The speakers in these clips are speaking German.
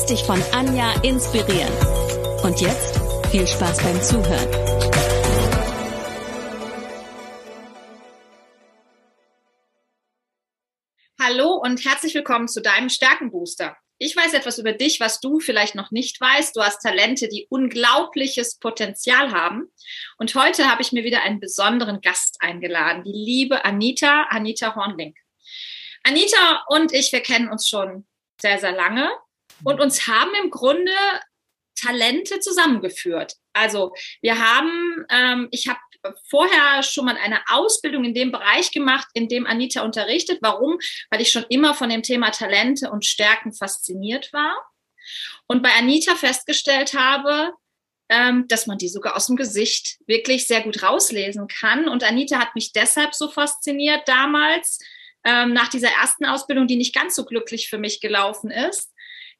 Lass dich von Anja inspirieren. Und jetzt viel Spaß beim Zuhören. Hallo und herzlich willkommen zu deinem Stärkenbooster. Ich weiß etwas über dich, was du vielleicht noch nicht weißt. Du hast Talente, die unglaubliches Potenzial haben. Und heute habe ich mir wieder einen besonderen Gast eingeladen, die liebe Anita, Anita Hornlink. Anita und ich, wir kennen uns schon sehr, sehr lange und uns haben im Grunde Talente zusammengeführt. Also wir haben, ähm, ich habe vorher schon mal eine Ausbildung in dem Bereich gemacht, in dem Anita unterrichtet. Warum? Weil ich schon immer von dem Thema Talente und Stärken fasziniert war und bei Anita festgestellt habe, ähm, dass man die sogar aus dem Gesicht wirklich sehr gut rauslesen kann. Und Anita hat mich deshalb so fasziniert damals, ähm, nach dieser ersten Ausbildung, die nicht ganz so glücklich für mich gelaufen ist,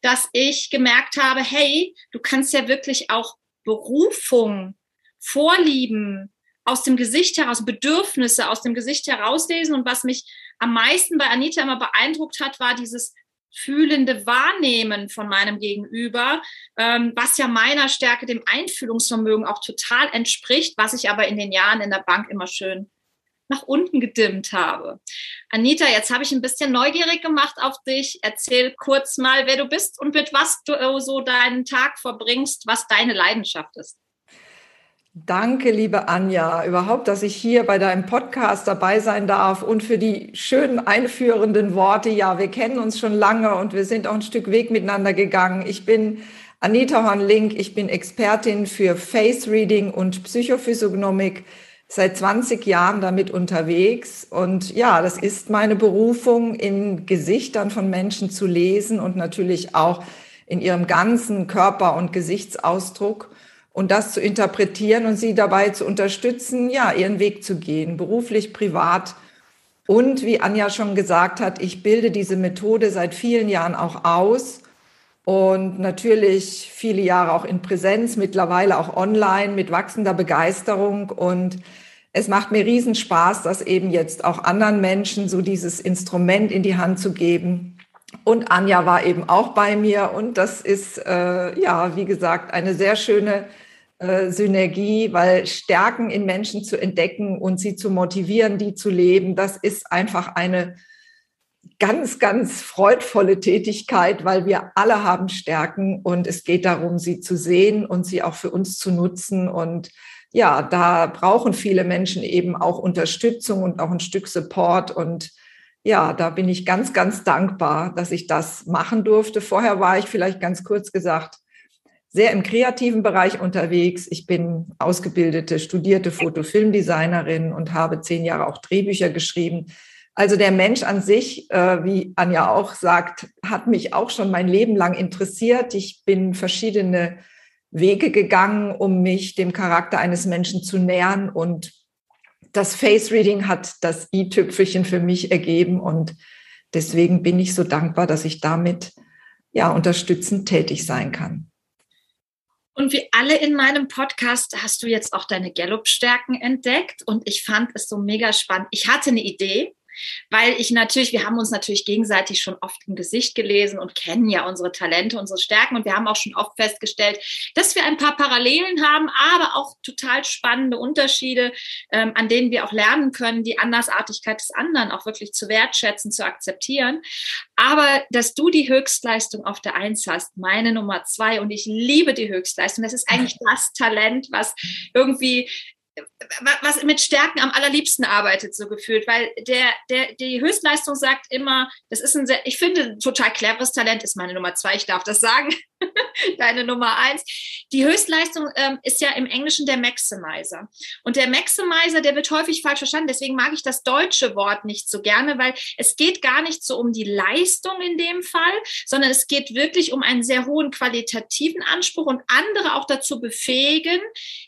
dass ich gemerkt habe, hey, du kannst ja wirklich auch Berufung, Vorlieben, aus dem Gesicht heraus, Bedürfnisse aus dem Gesicht herauslesen. Und was mich am meisten bei Anita immer beeindruckt hat, war dieses fühlende Wahrnehmen von meinem Gegenüber, ähm, was ja meiner Stärke, dem Einfühlungsvermögen auch total entspricht, was ich aber in den Jahren in der Bank immer schön nach unten gedimmt habe. Anita, jetzt habe ich ein bisschen neugierig gemacht auf dich. Erzähl kurz mal, wer du bist und mit was du so deinen Tag verbringst, was deine Leidenschaft ist. Danke, liebe Anja, überhaupt, dass ich hier bei deinem Podcast dabei sein darf und für die schönen einführenden Worte. Ja, wir kennen uns schon lange und wir sind auch ein Stück Weg miteinander gegangen. Ich bin Anita Horn-Link, ich bin Expertin für Face Reading und Psychophysiognomik, seit 20 Jahren damit unterwegs. Und ja, das ist meine Berufung, in Gesichtern von Menschen zu lesen und natürlich auch in ihrem ganzen Körper- und Gesichtsausdruck und das zu interpretieren und sie dabei zu unterstützen, ja, ihren Weg zu gehen, beruflich, privat. Und wie Anja schon gesagt hat, ich bilde diese Methode seit vielen Jahren auch aus und natürlich viele Jahre auch in Präsenz, mittlerweile auch online mit wachsender Begeisterung und es macht mir riesen Spaß, das eben jetzt auch anderen Menschen so dieses Instrument in die Hand zu geben, und Anja war eben auch bei mir. Und das ist, äh, ja, wie gesagt, eine sehr schöne äh, Synergie, weil Stärken in Menschen zu entdecken und sie zu motivieren, die zu leben, das ist einfach eine ganz, ganz freudvolle Tätigkeit, weil wir alle haben Stärken. Und es geht darum, sie zu sehen und sie auch für uns zu nutzen. Und ja, da brauchen viele Menschen eben auch Unterstützung und auch ein Stück Support und ja, da bin ich ganz, ganz dankbar, dass ich das machen durfte. Vorher war ich vielleicht ganz kurz gesagt sehr im kreativen Bereich unterwegs. Ich bin ausgebildete, studierte Fotofilmdesignerin und habe zehn Jahre auch Drehbücher geschrieben. Also der Mensch an sich, äh, wie Anja auch sagt, hat mich auch schon mein Leben lang interessiert. Ich bin verschiedene Wege gegangen, um mich dem Charakter eines Menschen zu nähern und das Face Reading hat das i-Tüpfelchen für mich ergeben und deswegen bin ich so dankbar, dass ich damit ja unterstützend tätig sein kann. Und wie alle in meinem Podcast hast du jetzt auch deine Gallup-Stärken entdeckt und ich fand es so mega spannend. Ich hatte eine Idee, weil ich natürlich, wir haben uns natürlich gegenseitig schon oft im Gesicht gelesen und kennen ja unsere Talente, unsere Stärken und wir haben auch schon oft festgestellt, dass wir ein paar Parallelen haben, aber auch total spannende Unterschiede, ähm, an denen wir auch lernen können, die Andersartigkeit des anderen auch wirklich zu wertschätzen, zu akzeptieren. Aber dass du die Höchstleistung auf der Eins hast, meine Nummer zwei und ich liebe die Höchstleistung, das ist eigentlich das Talent, was irgendwie was mit Stärken am allerliebsten arbeitet, so gefühlt, weil der, der, die Höchstleistung sagt immer, das ist ein sehr, ich finde, total cleveres Talent ist meine Nummer zwei, ich darf das sagen, deine Nummer eins. Die Höchstleistung ähm, ist ja im Englischen der Maximizer. Und der Maximizer, der wird häufig falsch verstanden, deswegen mag ich das deutsche Wort nicht so gerne, weil es geht gar nicht so um die Leistung in dem Fall, sondern es geht wirklich um einen sehr hohen qualitativen Anspruch und andere auch dazu befähigen,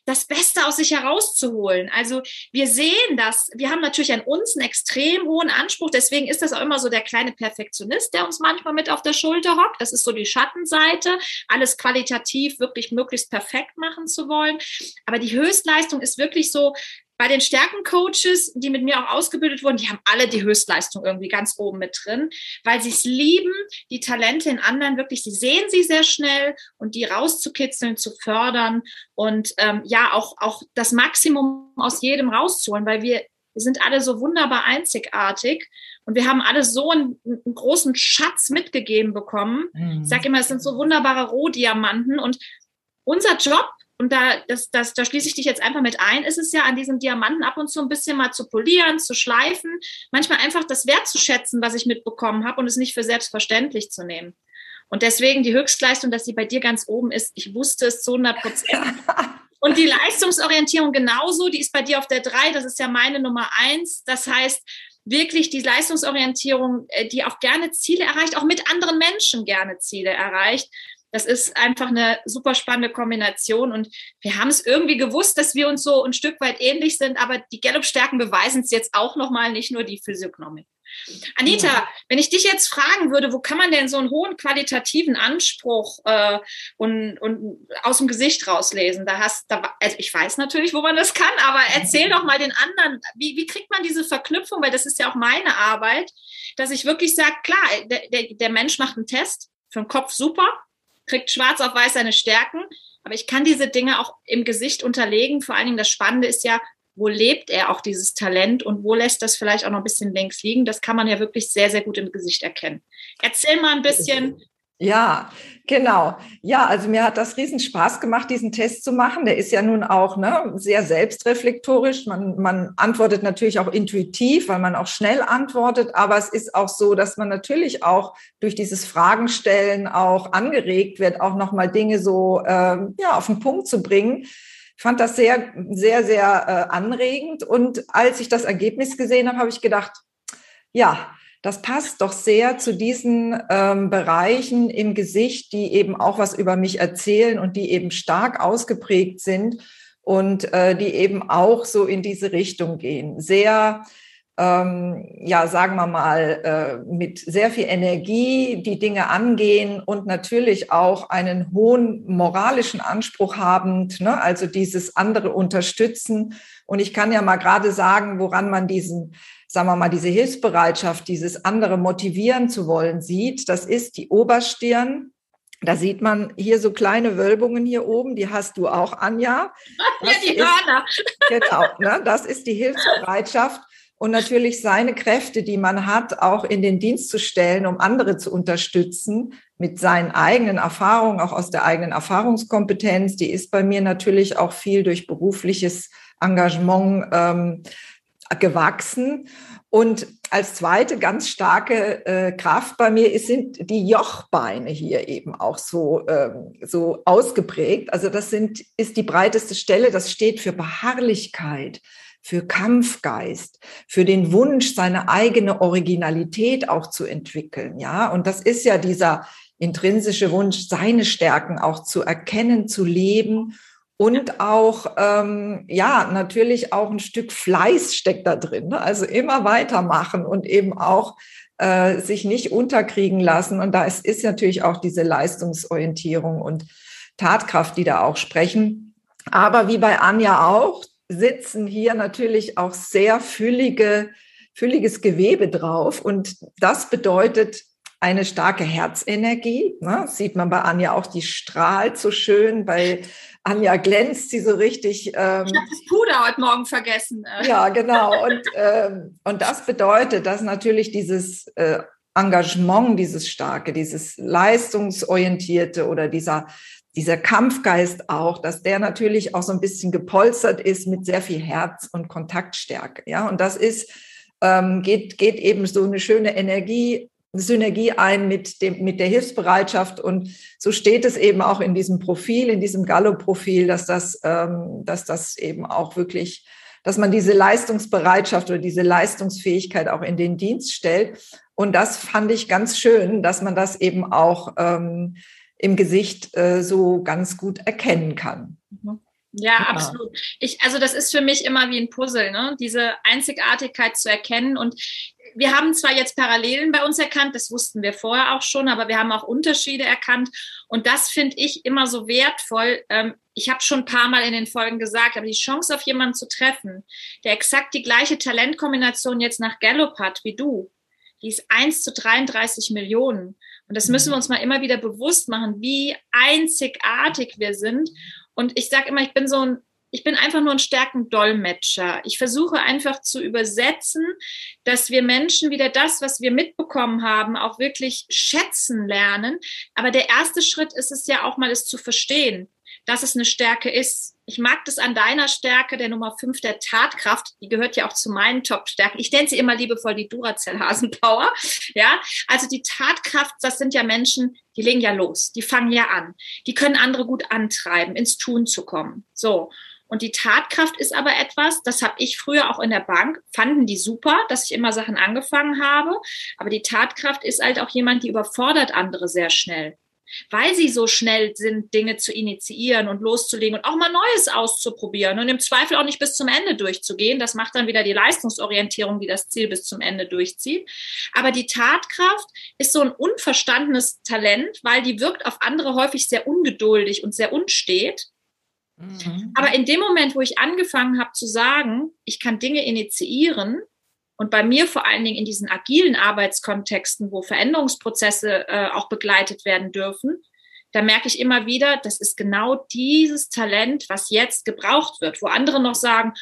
das Beste aus sich herauszuholen. Also wir sehen das, wir haben natürlich an uns einen extrem hohen Anspruch, deswegen ist das auch immer so der kleine Perfektionist, der uns manchmal mit auf der Schulter hockt. Das ist so die Schattenseite, alles qualitativ wirklich möglichst perfekt machen zu wollen. Aber die Höchstleistung ist wirklich so, bei den Stärkencoaches, die mit mir auch ausgebildet wurden, die haben alle die Höchstleistung irgendwie ganz oben mit drin, weil sie es lieben, die Talente in anderen wirklich, sie sehen sie sehr schnell und die rauszukitzeln, zu fördern und ähm, ja, auch, auch das Maximum aus jedem rauszuholen, weil wir, wir sind alle so wunderbar einzigartig und wir haben alle so einen, einen großen Schatz mitgegeben bekommen. Mhm. Ich sage immer, es sind so wunderbare Rohdiamanten und unser Job und da, das, das, da schließe ich dich jetzt einfach mit ein, ist es ja an diesem Diamanten ab und zu ein bisschen mal zu polieren, zu schleifen, manchmal einfach das wertzuschätzen, was ich mitbekommen habe und es nicht für selbstverständlich zu nehmen. Und deswegen die Höchstleistung, dass sie bei dir ganz oben ist, ich wusste es zu 100 Prozent. Und die Leistungsorientierung genauso, die ist bei dir auf der 3, das ist ja meine Nummer 1. Das heißt, wirklich die Leistungsorientierung, äh, die auch gerne Ziele erreicht, auch mit anderen Menschen gerne Ziele erreicht. Das ist einfach eine super spannende Kombination und wir haben es irgendwie gewusst, dass wir uns so ein Stück weit ähnlich sind, aber die Gallup-Stärken beweisen es jetzt auch nochmal, nicht nur die Physiognomik. Anita, ja. wenn ich dich jetzt fragen würde, wo kann man denn so einen hohen qualitativen Anspruch äh, und, und aus dem Gesicht rauslesen? Da hast, da, also ich weiß natürlich, wo man das kann, aber erzähl doch mal den anderen, wie, wie kriegt man diese Verknüpfung, weil das ist ja auch meine Arbeit, dass ich wirklich sage, klar, der, der, der Mensch macht einen Test, für den Kopf super, kriegt schwarz auf weiß seine Stärken. Aber ich kann diese Dinge auch im Gesicht unterlegen. Vor allen Dingen das Spannende ist ja, wo lebt er auch dieses Talent und wo lässt das vielleicht auch noch ein bisschen links liegen? Das kann man ja wirklich sehr, sehr gut im Gesicht erkennen. Erzähl mal ein bisschen, ja, genau. Ja, also mir hat das riesen Spaß gemacht, diesen Test zu machen. Der ist ja nun auch ne, sehr selbstreflektorisch. Man, man antwortet natürlich auch intuitiv, weil man auch schnell antwortet. Aber es ist auch so, dass man natürlich auch durch dieses Fragenstellen auch angeregt wird, auch nochmal Dinge so ähm, ja, auf den Punkt zu bringen. Ich fand das sehr, sehr, sehr äh, anregend. Und als ich das Ergebnis gesehen habe, habe ich gedacht, ja, das passt doch sehr zu diesen ähm, Bereichen im Gesicht, die eben auch was über mich erzählen und die eben stark ausgeprägt sind und äh, die eben auch so in diese Richtung gehen. Sehr, ähm, ja, sagen wir mal, äh, mit sehr viel Energie die Dinge angehen und natürlich auch einen hohen moralischen Anspruch habend, ne? also dieses andere unterstützen. Und ich kann ja mal gerade sagen, woran man diesen sagen wir mal, diese Hilfsbereitschaft, dieses andere motivieren zu wollen sieht, das ist die Oberstirn. Da sieht man hier so kleine Wölbungen hier oben, die hast du auch, Anja. Das ja, die Hörner. Genau, ne, das ist die Hilfsbereitschaft und natürlich seine Kräfte, die man hat, auch in den Dienst zu stellen, um andere zu unterstützen mit seinen eigenen Erfahrungen, auch aus der eigenen Erfahrungskompetenz. Die ist bei mir natürlich auch viel durch berufliches Engagement ähm, gewachsen. Und als zweite ganz starke äh, Kraft bei mir ist, sind die Jochbeine hier eben auch so, ähm, so ausgeprägt. Also das sind, ist die breiteste Stelle, das steht für Beharrlichkeit, für Kampfgeist, für den Wunsch, seine eigene Originalität auch zu entwickeln. Ja, und das ist ja dieser intrinsische Wunsch, seine Stärken auch zu erkennen, zu leben und auch, ähm, ja, natürlich auch ein Stück Fleiß steckt da drin. Ne? Also immer weitermachen und eben auch äh, sich nicht unterkriegen lassen. Und da ist, ist natürlich auch diese Leistungsorientierung und Tatkraft, die da auch sprechen. Aber wie bei Anja auch, sitzen hier natürlich auch sehr füllige, fülliges Gewebe drauf. Und das bedeutet eine starke Herzenergie. Ne? Sieht man bei Anja auch, die strahlt so schön. Bei Anja glänzt sie so richtig. Ähm, ich habe das Puder heute Morgen vergessen. Ja, genau. Und, ähm, und das bedeutet, dass natürlich dieses äh, Engagement, dieses starke, dieses leistungsorientierte oder dieser dieser Kampfgeist auch, dass der natürlich auch so ein bisschen gepolstert ist mit sehr viel Herz und Kontaktstärke. Ja, und das ist, ähm, geht, geht eben so eine schöne Energie, Synergie ein mit dem, mit der Hilfsbereitschaft. Und so steht es eben auch in diesem Profil, in diesem Gallo-Profil, dass das, ähm, dass das eben auch wirklich, dass man diese Leistungsbereitschaft oder diese Leistungsfähigkeit auch in den Dienst stellt. Und das fand ich ganz schön, dass man das eben auch ähm, im Gesicht äh, so ganz gut erkennen kann. Mhm. Ja, ja, absolut. Ich, also das ist für mich immer wie ein Puzzle, ne? diese Einzigartigkeit zu erkennen. Und wir haben zwar jetzt Parallelen bei uns erkannt, das wussten wir vorher auch schon, aber wir haben auch Unterschiede erkannt. Und das finde ich immer so wertvoll. Ähm, ich habe schon ein paar Mal in den Folgen gesagt, aber die Chance auf jemanden zu treffen, der exakt die gleiche Talentkombination jetzt nach Gallup hat wie du, die ist 1 zu 33 Millionen. Und das müssen wir uns mal immer wieder bewusst machen, wie einzigartig wir sind. Und ich sage immer, ich bin so ein, ich bin einfach nur ein Stärkendolmetscher. Ich versuche einfach zu übersetzen, dass wir Menschen wieder das, was wir mitbekommen haben, auch wirklich schätzen lernen. Aber der erste Schritt ist es ja auch mal, es zu verstehen dass es eine Stärke ist. Ich mag das an deiner Stärke, der Nummer fünf, der Tatkraft. Die gehört ja auch zu meinen Top-Stärken. Ich nenne sie immer liebevoll die Duracell-Hasenpower. Ja, also die Tatkraft, das sind ja Menschen, die legen ja los, die fangen ja an. Die können andere gut antreiben, ins Tun zu kommen. So. Und die Tatkraft ist aber etwas, das habe ich früher auch in der Bank, fanden die super, dass ich immer Sachen angefangen habe. Aber die Tatkraft ist halt auch jemand, die überfordert andere sehr schnell weil sie so schnell sind, Dinge zu initiieren und loszulegen und auch mal Neues auszuprobieren und im Zweifel auch nicht bis zum Ende durchzugehen. Das macht dann wieder die Leistungsorientierung, die das Ziel bis zum Ende durchzieht. Aber die Tatkraft ist so ein unverstandenes Talent, weil die wirkt auf andere häufig sehr ungeduldig und sehr unstet. Mhm. Aber in dem Moment, wo ich angefangen habe zu sagen, ich kann Dinge initiieren, und bei mir vor allen Dingen in diesen agilen Arbeitskontexten, wo Veränderungsprozesse äh, auch begleitet werden dürfen, da merke ich immer wieder, das ist genau dieses Talent, was jetzt gebraucht wird, wo andere noch sagen,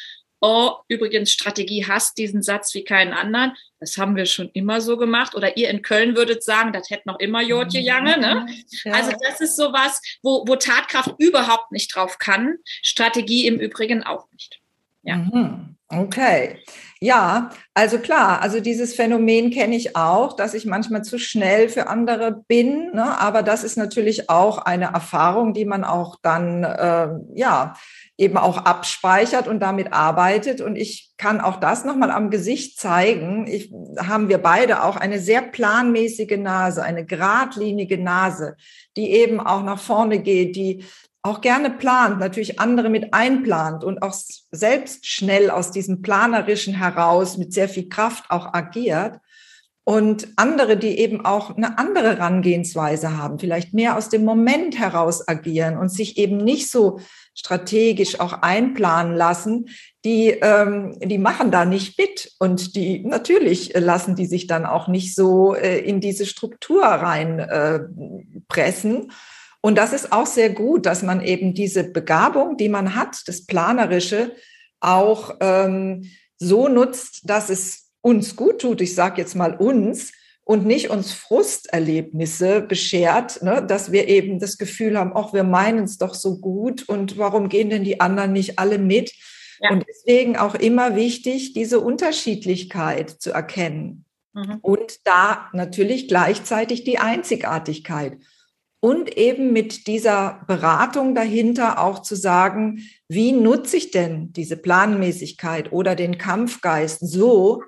oh, übrigens, Strategie hasst diesen Satz wie keinen anderen. Das haben wir schon immer so gemacht. Oder ihr in Köln würdet sagen, das hätte noch immer Jotje Jange. Ne? Ja. Also das ist sowas, wo, wo Tatkraft überhaupt nicht drauf kann. Strategie im Übrigen auch nicht. Ja. Mhm. Okay. Ja, also klar, also dieses Phänomen kenne ich auch, dass ich manchmal zu schnell für andere bin, ne? aber das ist natürlich auch eine Erfahrung, die man auch dann, äh, ja, eben auch abspeichert und damit arbeitet. Und ich kann auch das nochmal am Gesicht zeigen. Ich, haben wir beide auch eine sehr planmäßige Nase, eine geradlinige Nase, die eben auch nach vorne geht, die auch gerne plant, natürlich andere mit einplant und auch selbst schnell aus diesem Planerischen heraus mit sehr viel Kraft auch agiert. Und andere, die eben auch eine andere Herangehensweise haben, vielleicht mehr aus dem Moment heraus agieren und sich eben nicht so strategisch auch einplanen lassen, die, ähm, die machen da nicht mit. Und die natürlich lassen die sich dann auch nicht so äh, in diese Struktur rein äh, pressen und das ist auch sehr gut, dass man eben diese Begabung, die man hat, das Planerische, auch ähm, so nutzt, dass es uns gut tut. Ich sage jetzt mal uns und nicht uns Frusterlebnisse beschert, ne, dass wir eben das Gefühl haben, ach, wir meinen es doch so gut und warum gehen denn die anderen nicht alle mit? Ja. Und deswegen auch immer wichtig, diese Unterschiedlichkeit zu erkennen. Mhm. Und da natürlich gleichzeitig die Einzigartigkeit und eben mit dieser Beratung dahinter auch zu sagen, wie nutze ich denn diese Planmäßigkeit oder den Kampfgeist so,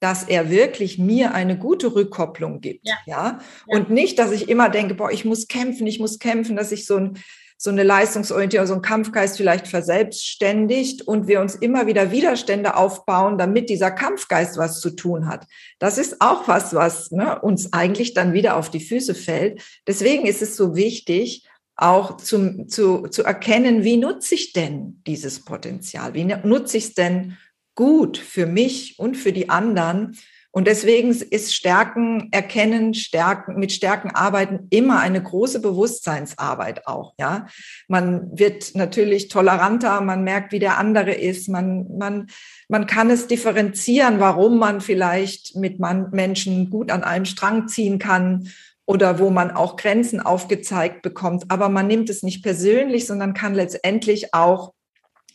dass er wirklich mir eine gute Rückkopplung gibt, ja. ja? Und nicht, dass ich immer denke, boah, ich muss kämpfen, ich muss kämpfen, dass ich so ein so eine Leistungsorientierung, so ein Kampfgeist vielleicht verselbstständigt und wir uns immer wieder Widerstände aufbauen, damit dieser Kampfgeist was zu tun hat. Das ist auch was, was ne, uns eigentlich dann wieder auf die Füße fällt. Deswegen ist es so wichtig, auch zum, zu, zu erkennen, wie nutze ich denn dieses Potenzial? Wie nutze ich es denn gut für mich und für die anderen? Und deswegen ist Stärken erkennen, Stärken, mit Stärken arbeiten immer eine große Bewusstseinsarbeit auch, ja. Man wird natürlich toleranter, man merkt, wie der andere ist, man, man, man kann es differenzieren, warum man vielleicht mit man, Menschen gut an einem Strang ziehen kann oder wo man auch Grenzen aufgezeigt bekommt. Aber man nimmt es nicht persönlich, sondern kann letztendlich auch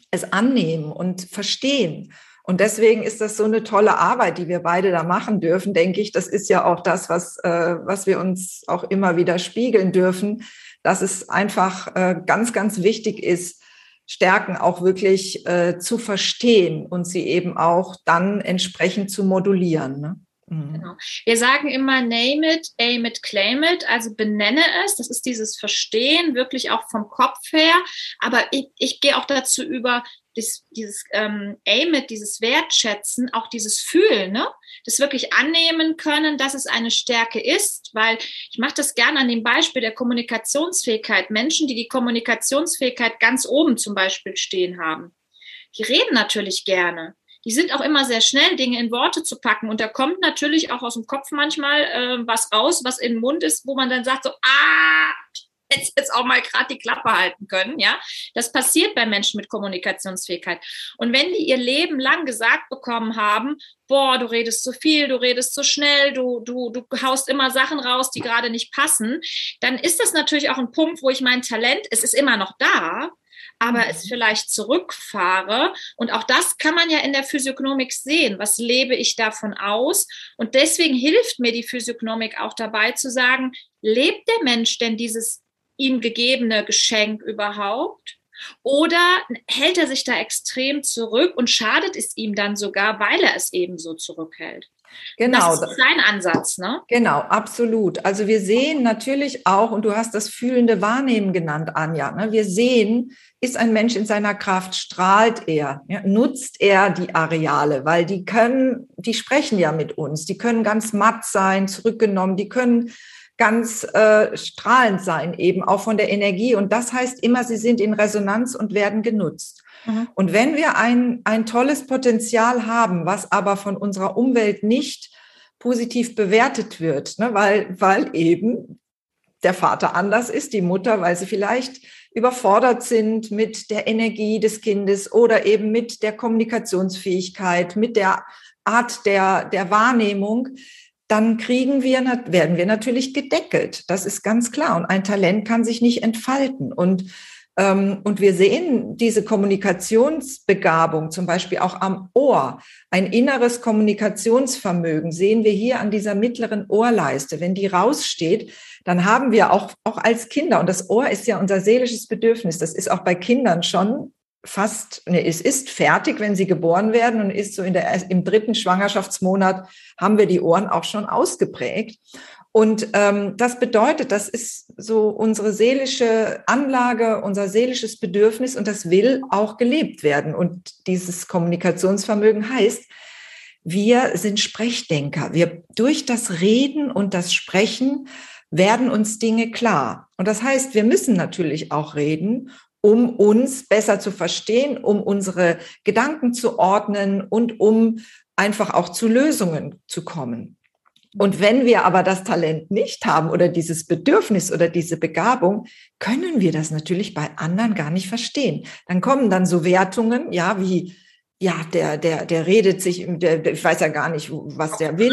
es annehmen und verstehen. Und deswegen ist das so eine tolle Arbeit, die wir beide da machen dürfen, denke ich. Das ist ja auch das, was, äh, was wir uns auch immer wieder spiegeln dürfen, dass es einfach äh, ganz, ganz wichtig ist, Stärken auch wirklich äh, zu verstehen und sie eben auch dann entsprechend zu modulieren. Ne? Mhm. Genau. Wir sagen immer name it, aim it, claim it, also benenne es. Das ist dieses Verstehen, wirklich auch vom Kopf her. Aber ich, ich gehe auch dazu über, dieses, dieses ähm, aim it, dieses Wertschätzen, auch dieses Fühlen, ne? das wirklich annehmen können, dass es eine Stärke ist, weil ich mache das gerne an dem Beispiel der Kommunikationsfähigkeit. Menschen, die die Kommunikationsfähigkeit ganz oben zum Beispiel stehen haben, die reden natürlich gerne die sind auch immer sehr schnell, Dinge in Worte zu packen. Und da kommt natürlich auch aus dem Kopf manchmal äh, was raus, was in den Mund ist, wo man dann sagt so, ah, jetzt jetzt auch mal gerade die Klappe halten können, ja. Das passiert bei Menschen mit Kommunikationsfähigkeit. Und wenn die ihr Leben lang gesagt bekommen haben, boah, du redest zu viel, du redest zu schnell, du, du, du haust immer Sachen raus, die gerade nicht passen, dann ist das natürlich auch ein Punkt, wo ich mein Talent, es ist immer noch da, aber mhm. es vielleicht zurückfahre. Und auch das kann man ja in der Physiognomik sehen. Was lebe ich davon aus? Und deswegen hilft mir die Physiognomik auch dabei zu sagen, lebt der Mensch denn dieses ihm gegebene Geschenk überhaupt? Oder hält er sich da extrem zurück und schadet es ihm dann sogar, weil er es eben so zurückhält? Genau. Das ist dein Ansatz, ne? Genau, absolut. Also wir sehen natürlich auch, und du hast das fühlende Wahrnehmen genannt, Anja, ne? wir sehen, ist ein Mensch in seiner Kraft, strahlt er, ja? nutzt er die Areale, weil die können, die sprechen ja mit uns, die können ganz matt sein, zurückgenommen, die können ganz äh, strahlend sein, eben auch von der Energie. Und das heißt immer, sie sind in Resonanz und werden genutzt. Mhm. Und wenn wir ein, ein tolles Potenzial haben, was aber von unserer Umwelt nicht positiv bewertet wird, ne, weil, weil eben der Vater anders ist, die Mutter, weil sie vielleicht überfordert sind mit der Energie des Kindes oder eben mit der Kommunikationsfähigkeit, mit der Art der, der Wahrnehmung, dann kriegen wir, werden wir natürlich gedeckelt. Das ist ganz klar. Und ein Talent kann sich nicht entfalten. Und ähm, und wir sehen diese Kommunikationsbegabung zum Beispiel auch am Ohr, ein inneres Kommunikationsvermögen sehen wir hier an dieser mittleren Ohrleiste. Wenn die raussteht, dann haben wir auch, auch als Kinder, und das Ohr ist ja unser seelisches Bedürfnis, das ist auch bei Kindern schon fast, ne, es ist fertig, wenn sie geboren werden und ist so in der, im dritten Schwangerschaftsmonat haben wir die Ohren auch schon ausgeprägt. Und ähm, das bedeutet, das ist so unsere seelische Anlage, unser seelisches Bedürfnis und das will auch gelebt werden. Und dieses Kommunikationsvermögen heißt, wir sind Sprechdenker. Wir durch das Reden und das Sprechen werden uns Dinge klar. Und das heißt, wir müssen natürlich auch reden, um uns besser zu verstehen, um unsere Gedanken zu ordnen und um einfach auch zu Lösungen zu kommen. Und wenn wir aber das Talent nicht haben oder dieses Bedürfnis oder diese Begabung, können wir das natürlich bei anderen gar nicht verstehen. Dann kommen dann so Wertungen, ja, wie, ja, der, der, der redet sich, der, ich weiß ja gar nicht, was der will,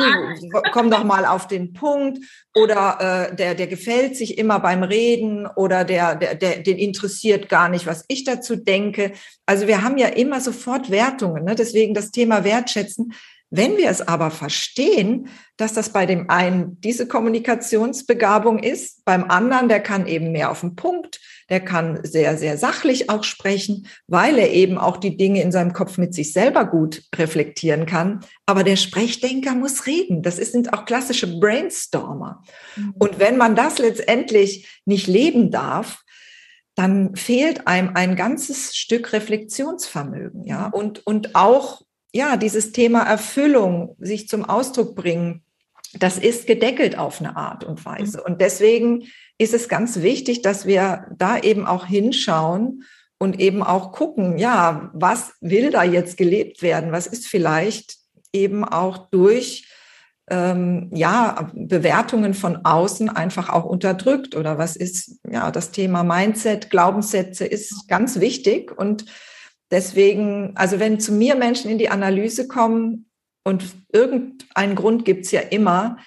komm doch mal auf den Punkt, oder äh, der, der gefällt sich immer beim Reden, oder der, der, der, den interessiert gar nicht, was ich dazu denke. Also wir haben ja immer sofort Wertungen, ne? deswegen das Thema Wertschätzen wenn wir es aber verstehen, dass das bei dem einen diese Kommunikationsbegabung ist, beim anderen, der kann eben mehr auf den Punkt, der kann sehr, sehr sachlich auch sprechen, weil er eben auch die Dinge in seinem Kopf mit sich selber gut reflektieren kann. Aber der Sprechdenker muss reden. Das sind auch klassische Brainstormer. Mhm. Und wenn man das letztendlich nicht leben darf, dann fehlt einem ein ganzes Stück Reflexionsvermögen, ja, mhm. und, und auch ja, dieses Thema Erfüllung sich zum Ausdruck bringen, das ist gedeckelt auf eine Art und Weise. Mhm. Und deswegen ist es ganz wichtig, dass wir da eben auch hinschauen und eben auch gucken, ja, was will da jetzt gelebt werden? Was ist vielleicht eben auch durch ähm, ja, Bewertungen von außen einfach auch unterdrückt oder was ist, ja, das Thema Mindset, Glaubenssätze ist ganz wichtig und Deswegen, also wenn zu mir Menschen in die Analyse kommen und irgendeinen Grund gibt's ja immer,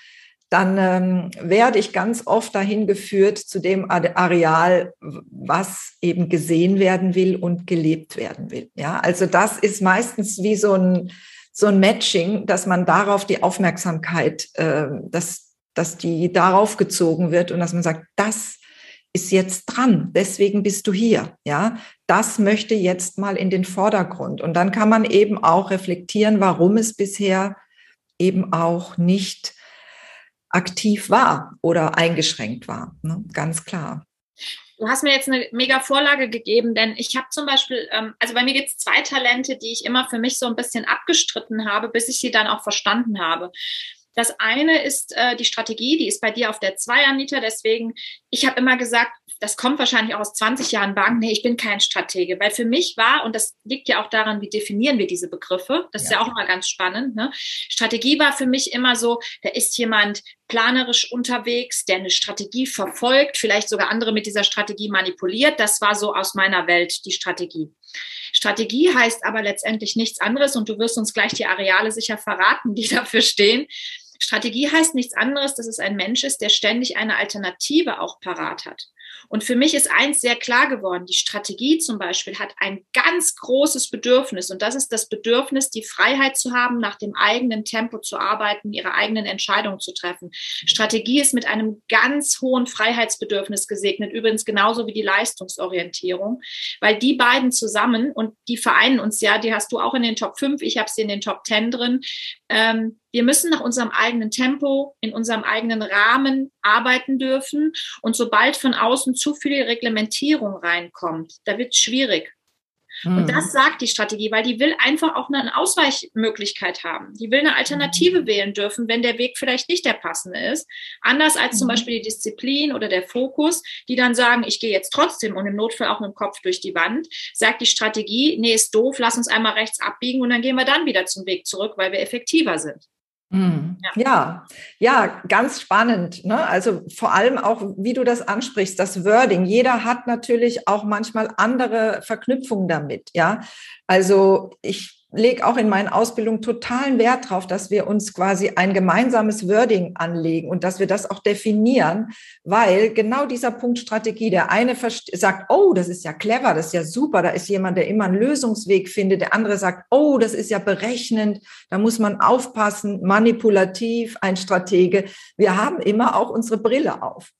dann ähm, werde ich ganz oft dahin geführt zu dem Areal, was eben gesehen werden will und gelebt werden will. Ja, also das ist meistens wie so ein, so ein Matching, dass man darauf die Aufmerksamkeit, äh, dass, dass die darauf gezogen wird und dass man sagt, das ist jetzt dran, deswegen bist du hier, ja. Das möchte jetzt mal in den Vordergrund. Und dann kann man eben auch reflektieren, warum es bisher eben auch nicht aktiv war oder eingeschränkt war. Ne? Ganz klar. Du hast mir jetzt eine mega Vorlage gegeben, denn ich habe zum Beispiel, ähm, also bei mir gibt es zwei Talente, die ich immer für mich so ein bisschen abgestritten habe, bis ich sie dann auch verstanden habe. Das eine ist äh, die Strategie, die ist bei dir auf der 2, Anita. Deswegen, ich habe immer gesagt, das kommt wahrscheinlich auch aus 20 Jahren Bank. Nee, ich bin kein Stratege. Weil für mich war, und das liegt ja auch daran, wie definieren wir diese Begriffe, das ja. ist ja auch immer ganz spannend. Ne? Strategie war für mich immer so, da ist jemand planerisch unterwegs, der eine Strategie verfolgt, vielleicht sogar andere mit dieser Strategie manipuliert. Das war so aus meiner Welt die Strategie. Strategie heißt aber letztendlich nichts anderes und du wirst uns gleich die Areale sicher verraten, die dafür stehen. Strategie heißt nichts anderes, dass es ein Mensch ist, der ständig eine Alternative auch parat hat. Und für mich ist eins sehr klar geworden. Die Strategie zum Beispiel hat ein ganz großes Bedürfnis. Und das ist das Bedürfnis, die Freiheit zu haben, nach dem eigenen Tempo zu arbeiten, ihre eigenen Entscheidungen zu treffen. Strategie ist mit einem ganz hohen Freiheitsbedürfnis gesegnet. Übrigens genauso wie die Leistungsorientierung, weil die beiden zusammen und die vereinen uns ja, die hast du auch in den Top 5, ich habe sie in den Top 10 drin. Ähm, wir müssen nach unserem eigenen Tempo, in unserem eigenen Rahmen arbeiten dürfen. Und sobald von außen zu viel Reglementierung reinkommt, da wird es schwierig. Und das sagt die Strategie, weil die will einfach auch eine Ausweichmöglichkeit haben. Die will eine Alternative mhm. wählen dürfen, wenn der Weg vielleicht nicht der passende ist. Anders als mhm. zum Beispiel die Disziplin oder der Fokus, die dann sagen, ich gehe jetzt trotzdem und im Notfall auch mit dem Kopf durch die Wand, sagt die Strategie, nee, ist doof, lass uns einmal rechts abbiegen und dann gehen wir dann wieder zum Weg zurück, weil wir effektiver sind. Mhm. Ja. ja, ganz spannend. Ne? Also vor allem auch, wie du das ansprichst, das Wording. Jeder hat natürlich auch manchmal andere Verknüpfungen damit. Ja, also ich lege auch in meinen Ausbildungen totalen Wert darauf, dass wir uns quasi ein gemeinsames Wording anlegen und dass wir das auch definieren, weil genau dieser Punkt Strategie, der eine sagt, oh, das ist ja clever, das ist ja super, da ist jemand, der immer einen Lösungsweg findet, der andere sagt, oh, das ist ja berechnend, da muss man aufpassen, manipulativ, ein Stratege. Wir haben immer auch unsere Brille auf.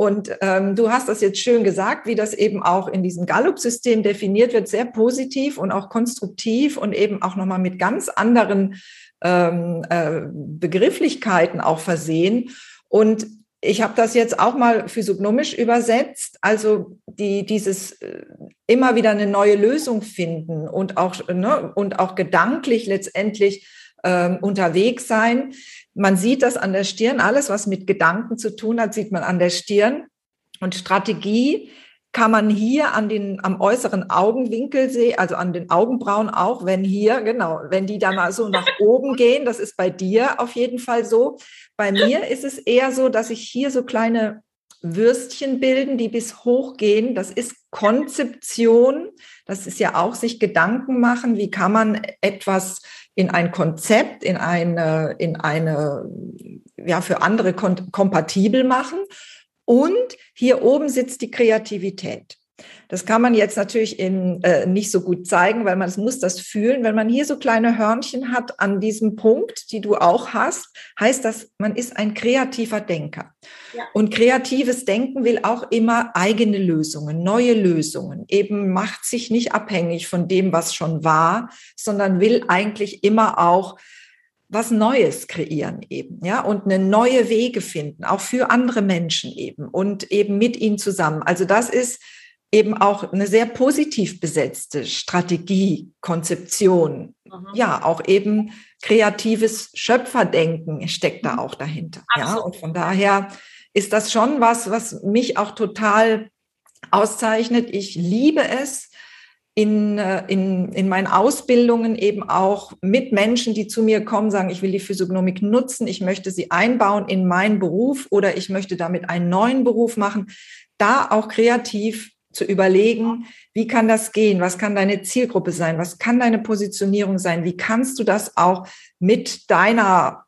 Und ähm, du hast das jetzt schön gesagt, wie das eben auch in diesem Gallup-System definiert wird, sehr positiv und auch konstruktiv und eben auch nochmal mit ganz anderen ähm, äh, Begrifflichkeiten auch versehen. Und ich habe das jetzt auch mal physiognomisch übersetzt, also die, dieses äh, immer wieder eine neue Lösung finden und auch, ne, und auch gedanklich letztendlich ähm, unterwegs sein. Man sieht das an der Stirn, alles, was mit Gedanken zu tun hat, sieht man an der Stirn. Und Strategie kann man hier an den, am äußeren Augenwinkel sehen, also an den Augenbrauen auch, wenn hier, genau, wenn die dann mal so nach oben gehen, das ist bei dir auf jeden Fall so. Bei mir ist es eher so, dass sich hier so kleine Würstchen bilden, die bis hoch gehen. Das ist Konzeption. Das ist ja auch sich Gedanken machen. Wie kann man etwas in ein Konzept, in eine, in eine, ja, für andere kompatibel machen. Und hier oben sitzt die Kreativität. Das kann man jetzt natürlich in, äh, nicht so gut zeigen, weil man es muss das fühlen. Wenn man hier so kleine Hörnchen hat an diesem Punkt, die du auch hast, heißt das, man ist ein kreativer Denker. Ja. Und kreatives Denken will auch immer eigene Lösungen, neue Lösungen. Eben macht sich nicht abhängig von dem, was schon war, sondern will eigentlich immer auch was Neues kreieren eben, ja, und eine neue Wege finden, auch für andere Menschen eben und eben mit ihnen zusammen. Also das ist eben auch eine sehr positiv besetzte Strategie, Konzeption. Mhm. Ja, auch eben kreatives Schöpferdenken steckt da mhm. auch dahinter. Absolut. Ja, und von daher ist das schon was, was mich auch total auszeichnet. Ich liebe es, in, äh, in, in meinen Ausbildungen eben auch mit Menschen, die zu mir kommen, sagen, ich will die Physiognomik nutzen, ich möchte sie einbauen in meinen Beruf oder ich möchte damit einen neuen Beruf machen, da auch kreativ zu überlegen, wie kann das gehen? Was kann deine Zielgruppe sein? Was kann deine Positionierung sein? Wie kannst du das auch mit deiner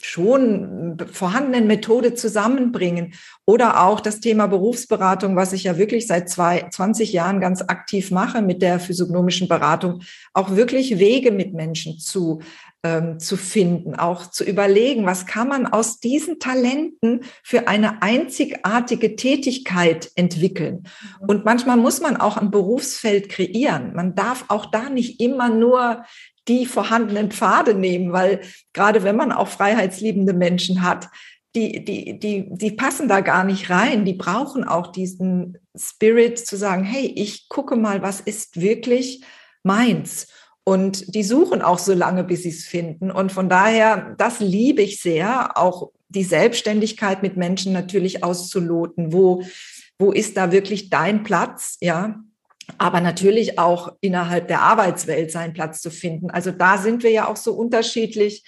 schon vorhandenen Methode zusammenbringen. Oder auch das Thema Berufsberatung, was ich ja wirklich seit zwei, 20 Jahren ganz aktiv mache mit der physiognomischen Beratung, auch wirklich Wege mit Menschen zu, ähm, zu finden, auch zu überlegen, was kann man aus diesen Talenten für eine einzigartige Tätigkeit entwickeln. Mhm. Und manchmal muss man auch ein Berufsfeld kreieren. Man darf auch da nicht immer nur die vorhandenen Pfade nehmen, weil gerade wenn man auch freiheitsliebende Menschen hat, die, die, die, die passen da gar nicht rein. Die brauchen auch diesen Spirit zu sagen, hey, ich gucke mal, was ist wirklich meins. Und die suchen auch so lange, bis sie es finden. Und von daher, das liebe ich sehr, auch die Selbstständigkeit mit Menschen natürlich auszuloten. Wo, wo ist da wirklich dein Platz? Ja, aber natürlich auch innerhalb der Arbeitswelt seinen Platz zu finden. Also da sind wir ja auch so unterschiedlich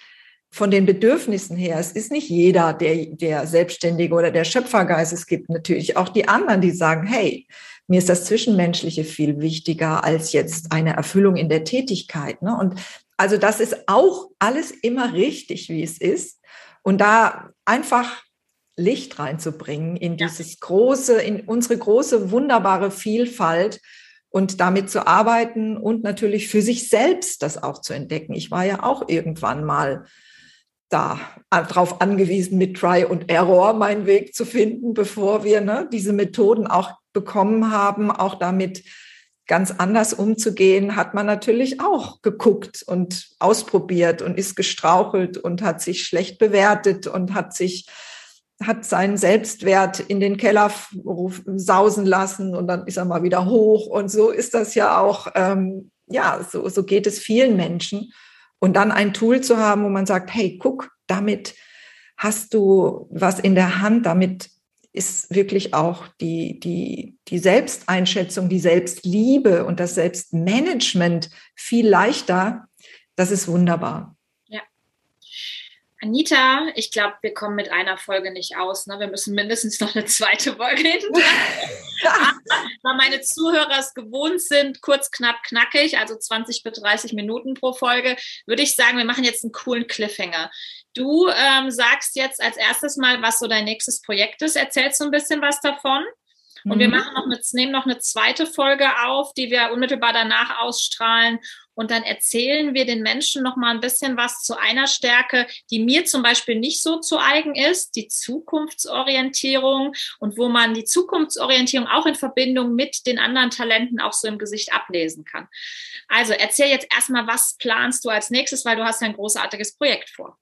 von den Bedürfnissen her. Es ist nicht jeder, der, der Selbstständige oder der Schöpfergeist. Es gibt natürlich auch die anderen, die sagen, hey, mir ist das Zwischenmenschliche viel wichtiger als jetzt eine Erfüllung in der Tätigkeit. Ne? Und also das ist auch alles immer richtig, wie es ist. Und da einfach Licht reinzubringen in dieses große, in unsere große, wunderbare Vielfalt und damit zu arbeiten und natürlich für sich selbst das auch zu entdecken. Ich war ja auch irgendwann mal da darauf angewiesen, mit Try und Error meinen Weg zu finden, bevor wir ne, diese Methoden auch bekommen haben, auch damit ganz anders umzugehen, hat man natürlich auch geguckt und ausprobiert und ist gestrauchelt und hat sich schlecht bewertet und hat sich hat seinen Selbstwert in den Keller sausen lassen und dann ist er mal wieder hoch. Und so ist das ja auch, ähm, ja, so, so geht es vielen Menschen. Und dann ein Tool zu haben, wo man sagt, hey, guck, damit hast du was in der Hand, damit ist wirklich auch die, die, die Selbsteinschätzung, die Selbstliebe und das Selbstmanagement viel leichter. Das ist wunderbar. Anita, ich glaube, wir kommen mit einer Folge nicht aus. Ne? Wir müssen mindestens noch eine zweite Folge hinten. Weil meine Zuhörer es gewohnt sind, kurz, knapp, knackig, also 20 bis 30 Minuten pro Folge, würde ich sagen, wir machen jetzt einen coolen Cliffhanger. Du ähm, sagst jetzt als erstes mal, was so dein nächstes Projekt ist. Erzählst du ein bisschen was davon? Und wir mhm. machen noch eine, nehmen noch eine zweite Folge auf, die wir unmittelbar danach ausstrahlen. Und dann erzählen wir den Menschen noch mal ein bisschen was zu einer Stärke, die mir zum Beispiel nicht so zu eigen ist, die Zukunftsorientierung und wo man die Zukunftsorientierung auch in Verbindung mit den anderen Talenten auch so im Gesicht ablesen kann. Also erzähl jetzt erstmal, was planst du als nächstes, weil du hast ein großartiges Projekt vor.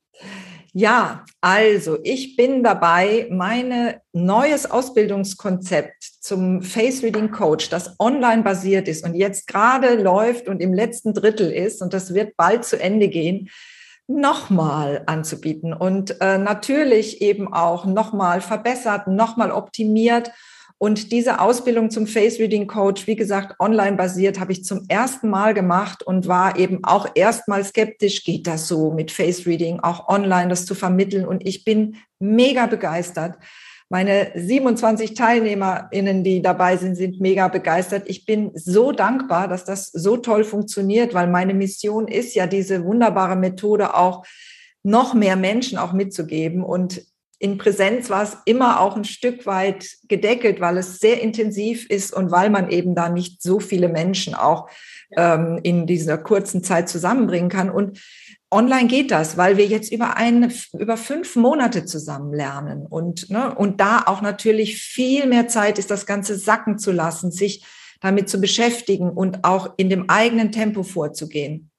Ja, also ich bin dabei, mein neues Ausbildungskonzept zum Face Reading Coach, das online basiert ist und jetzt gerade läuft und im letzten Drittel ist und das wird bald zu Ende gehen, nochmal anzubieten und äh, natürlich eben auch nochmal verbessert, nochmal optimiert und diese Ausbildung zum Face Reading Coach, wie gesagt, online basiert, habe ich zum ersten Mal gemacht und war eben auch erstmal skeptisch, geht das so mit Face Reading, auch online das zu vermitteln. Und ich bin mega begeistert. Meine 27 TeilnehmerInnen, die dabei sind, sind mega begeistert. Ich bin so dankbar, dass das so toll funktioniert, weil meine Mission ist ja, diese wunderbare Methode auch noch mehr Menschen auch mitzugeben. Und in Präsenz war es immer auch ein Stück weit gedeckelt, weil es sehr intensiv ist und weil man eben da nicht so viele Menschen auch ähm, in dieser kurzen Zeit zusammenbringen kann. Und online geht das, weil wir jetzt über eine, über fünf Monate zusammen lernen und, ne, und da auch natürlich viel mehr Zeit ist, das Ganze sacken zu lassen, sich damit zu beschäftigen und auch in dem eigenen Tempo vorzugehen.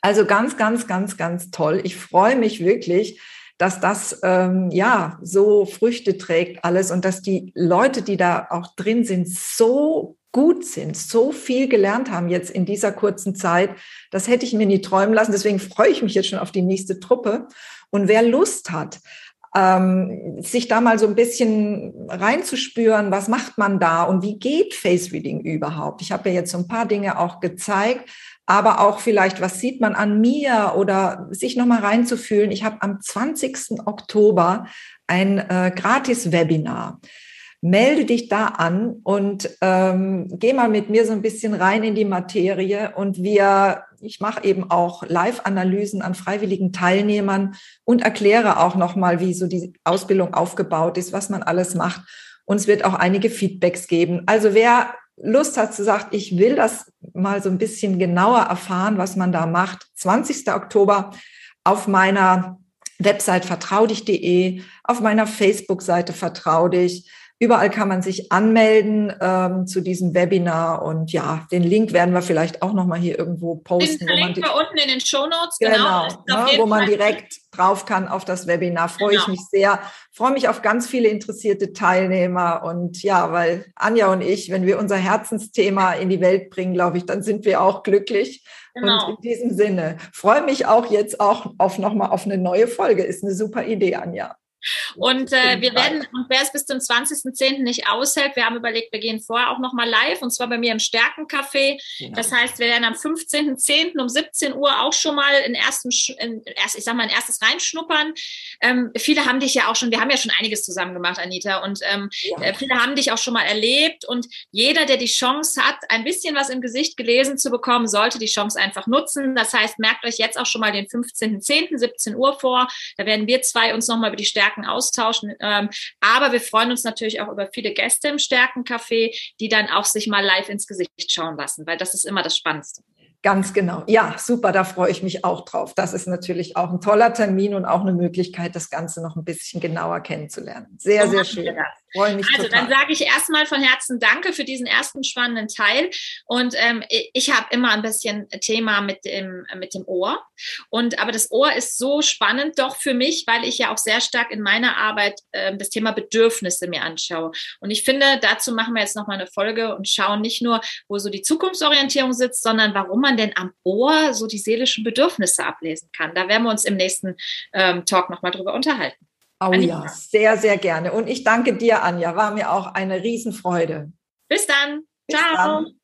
Also ganz, ganz, ganz, ganz toll. Ich freue mich wirklich, dass das ähm, ja so Früchte trägt alles und dass die Leute, die da auch drin sind, so gut sind, so viel gelernt haben jetzt in dieser kurzen Zeit. Das hätte ich mir nie träumen lassen. Deswegen freue ich mich jetzt schon auf die nächste Truppe. Und wer Lust hat, ähm, sich da mal so ein bisschen reinzuspüren, was macht man da und wie geht Face Reading überhaupt? Ich habe ja jetzt so ein paar Dinge auch gezeigt, aber auch vielleicht, was sieht man an mir oder sich nochmal reinzufühlen. Ich habe am 20. Oktober ein äh, Gratis-Webinar melde dich da an und ähm, geh mal mit mir so ein bisschen rein in die Materie und wir, ich mache eben auch Live-Analysen an freiwilligen Teilnehmern und erkläre auch nochmal, wie so die Ausbildung aufgebaut ist, was man alles macht. Und es wird auch einige Feedbacks geben. Also wer Lust hat zu sagen, ich will das mal so ein bisschen genauer erfahren, was man da macht, 20. Oktober auf meiner Website vertraudich.de, auf meiner Facebook-Seite Vertrau dich, Überall kann man sich anmelden ähm, zu diesem Webinar und ja, den Link werden wir vielleicht auch nochmal hier irgendwo posten. Den Link wir unten in den Show Notes, genau, genau ne, wo man direkt drauf kann auf das Webinar. Freue genau. ich mich sehr. Freue mich auf ganz viele interessierte Teilnehmer und ja, weil Anja und ich, wenn wir unser Herzensthema in die Welt bringen, glaube ich, dann sind wir auch glücklich. Genau. Und in diesem Sinne freue mich auch jetzt auch auf nochmal auf eine neue Folge. Ist eine super Idee, Anja. Und äh, wir werden, und wer es bis zum 20.10. nicht aushält, wir haben überlegt, wir gehen vorher auch nochmal live und zwar bei mir im Stärkencafé. Genau. Das heißt, wir werden am 15.10. um 17 Uhr auch schon mal in ersten, in erst, ich sag mal, ein erstes reinschnuppern. Ähm, viele haben dich ja auch schon, wir haben ja schon einiges zusammen gemacht, Anita, und ähm, ja. Äh, viele haben dich auch schon mal erlebt und jeder, der die Chance hat, ein bisschen was im Gesicht gelesen zu bekommen, sollte die Chance einfach nutzen. Das heißt, merkt euch jetzt auch schon mal den 15.10. 17 Uhr vor. Da werden wir zwei uns nochmal über die Stärke Stärken austauschen. Ähm, aber wir freuen uns natürlich auch über viele Gäste im Stärkencafé, die dann auch sich mal live ins Gesicht schauen lassen, weil das ist immer das Spannendste. Ganz genau. Ja, super, da freue ich mich auch drauf. Das ist natürlich auch ein toller Termin und auch eine Möglichkeit, das Ganze noch ein bisschen genauer kennenzulernen. Sehr, so sehr schön. Also total. dann sage ich erstmal von Herzen Danke für diesen ersten spannenden Teil. Und ähm, ich habe immer ein bisschen Thema mit dem, mit dem Ohr. Und aber das Ohr ist so spannend doch für mich, weil ich ja auch sehr stark in meiner Arbeit äh, das Thema Bedürfnisse mir anschaue. Und ich finde, dazu machen wir jetzt nochmal eine Folge und schauen nicht nur, wo so die Zukunftsorientierung sitzt, sondern warum man denn am Ohr so die seelischen Bedürfnisse ablesen kann. Da werden wir uns im nächsten ähm, Talk nochmal drüber unterhalten. Oh Annika. ja, sehr, sehr gerne. Und ich danke dir, Anja. War mir auch eine Riesenfreude. Bis dann. Bis Ciao. Dann.